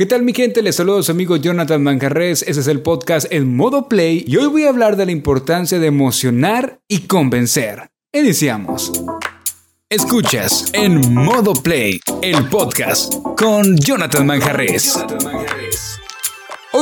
¿Qué tal mi gente? Les saludo a su amigo Jonathan Manjarres, ese es el podcast en modo play y hoy voy a hablar de la importancia de emocionar y convencer. Iniciamos. Escuchas en modo play el podcast con Jonathan Manjarres. Hoy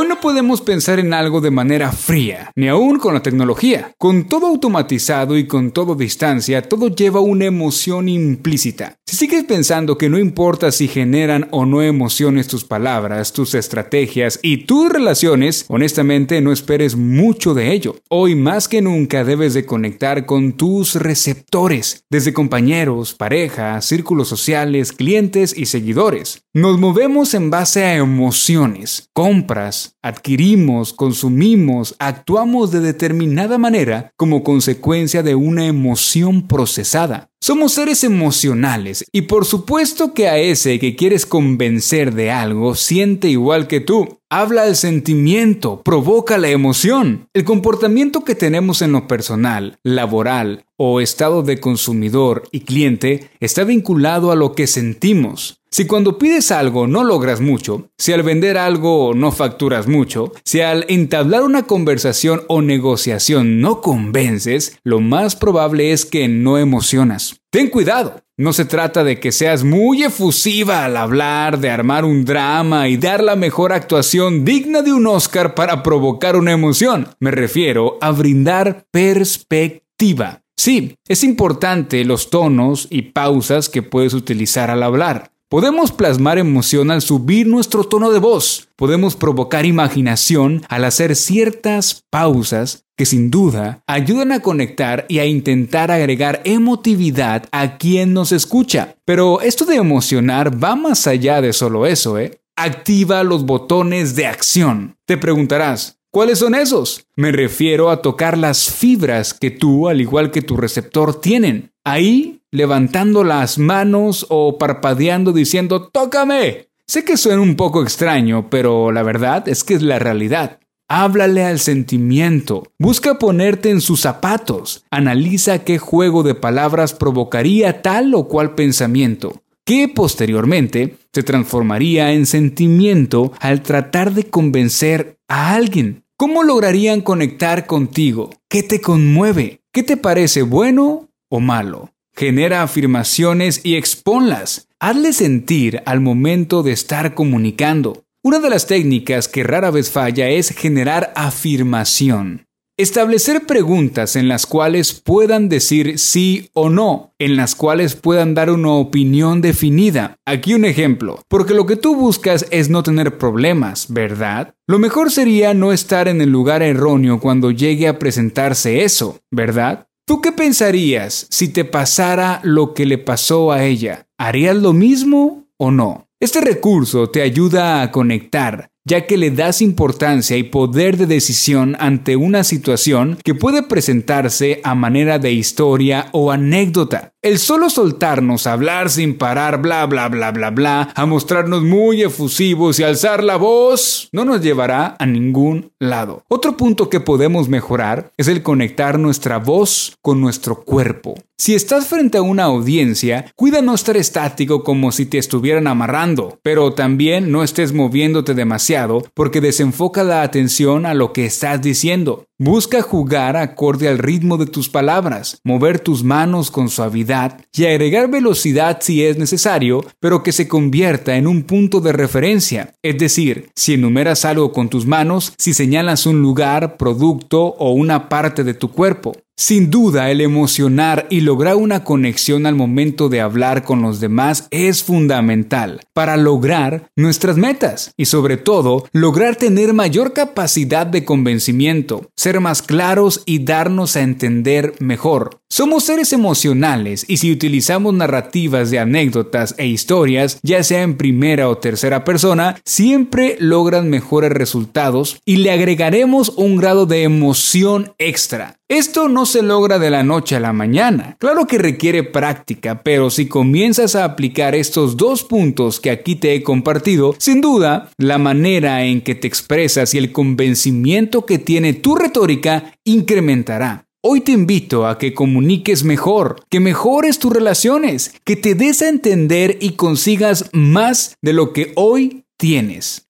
no podemos pensar en algo de manera fría, ni aún con la tecnología. Con todo automatizado y con todo distancia, todo lleva una emoción implícita. Si sigues pensando que no importa si generan o no emociones tus palabras, tus estrategias y tus relaciones, honestamente no esperes mucho de ello. Hoy más que nunca debes de conectar con tus receptores, desde compañeros, parejas, círculos sociales, clientes y seguidores. Nos movemos en base a emociones, compras, adquirimos, consumimos, actuamos de determinada manera como consecuencia de una emoción procesada. Somos seres emocionales y por supuesto que a ese que quieres convencer de algo siente igual que tú. Habla el sentimiento, provoca la emoción. El comportamiento que tenemos en lo personal, laboral o estado de consumidor y cliente está vinculado a lo que sentimos. Si cuando pides algo no logras mucho, si al vender algo no facturas mucho, si al entablar una conversación o negociación no convences, lo más probable es que no emocionas. Ten cuidado, no se trata de que seas muy efusiva al hablar, de armar un drama y dar la mejor actuación digna de un Oscar para provocar una emoción. Me refiero a brindar perspectiva. Sí, es importante los tonos y pausas que puedes utilizar al hablar. Podemos plasmar emoción al subir nuestro tono de voz. Podemos provocar imaginación al hacer ciertas pausas que sin duda ayudan a conectar y a intentar agregar emotividad a quien nos escucha. Pero esto de emocionar va más allá de solo eso, ¿eh? Activa los botones de acción. Te preguntarás, ¿Cuáles son esos? Me refiero a tocar las fibras que tú, al igual que tu receptor, tienen. Ahí, levantando las manos o parpadeando diciendo tócame. Sé que suena un poco extraño, pero la verdad es que es la realidad. Háblale al sentimiento, busca ponerte en sus zapatos, analiza qué juego de palabras provocaría tal o cual pensamiento, que posteriormente se transformaría en sentimiento al tratar de convencer a alguien. ¿Cómo lograrían conectar contigo? ¿Qué te conmueve? ¿Qué te parece bueno o malo? Genera afirmaciones y exponlas. Hazle sentir al momento de estar comunicando. Una de las técnicas que rara vez falla es generar afirmación. Establecer preguntas en las cuales puedan decir sí o no, en las cuales puedan dar una opinión definida. Aquí un ejemplo, porque lo que tú buscas es no tener problemas, ¿verdad? Lo mejor sería no estar en el lugar erróneo cuando llegue a presentarse eso, ¿verdad? ¿Tú qué pensarías si te pasara lo que le pasó a ella? ¿Harías lo mismo o no? Este recurso te ayuda a conectar, ya que le das importancia y poder de decisión ante una situación que puede presentarse a manera de historia o anécdota. El solo soltarnos a hablar sin parar, bla, bla, bla, bla, bla, a mostrarnos muy efusivos y alzar la voz, no nos llevará a ningún lado. Otro punto que podemos mejorar es el conectar nuestra voz con nuestro cuerpo. Si estás frente a una audiencia, cuida no estar estático como si te estuvieran amarrando, pero también no estés moviéndote demasiado porque desenfoca la atención a lo que estás diciendo. Busca jugar acorde al ritmo de tus palabras, mover tus manos con suavidad y agregar velocidad si es necesario, pero que se convierta en un punto de referencia. Es decir, si enumeras algo con tus manos, si señalas un lugar, producto o una parte de tu cuerpo. Sin duda, el emocionar y lograr una conexión al momento de hablar con los demás es fundamental para lograr nuestras metas y sobre todo lograr tener mayor capacidad de convencimiento, ser más claros y darnos a entender mejor. Somos seres emocionales y si utilizamos narrativas de anécdotas e historias, ya sea en primera o tercera persona, siempre logran mejores resultados y le agregaremos un grado de emoción extra. Esto no se logra de la noche a la mañana. Claro que requiere práctica, pero si comienzas a aplicar estos dos puntos que aquí te he compartido, sin duda, la manera en que te expresas y el convencimiento que tiene tu retórica incrementará. Hoy te invito a que comuniques mejor, que mejores tus relaciones, que te des a entender y consigas más de lo que hoy tienes.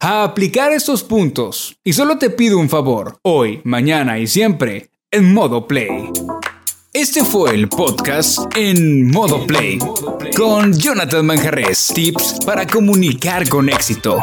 a aplicar estos puntos. Y solo te pido un favor, hoy, mañana y siempre, en modo play. Este fue el podcast en modo play con Jonathan Manjarres. Tips para comunicar con éxito.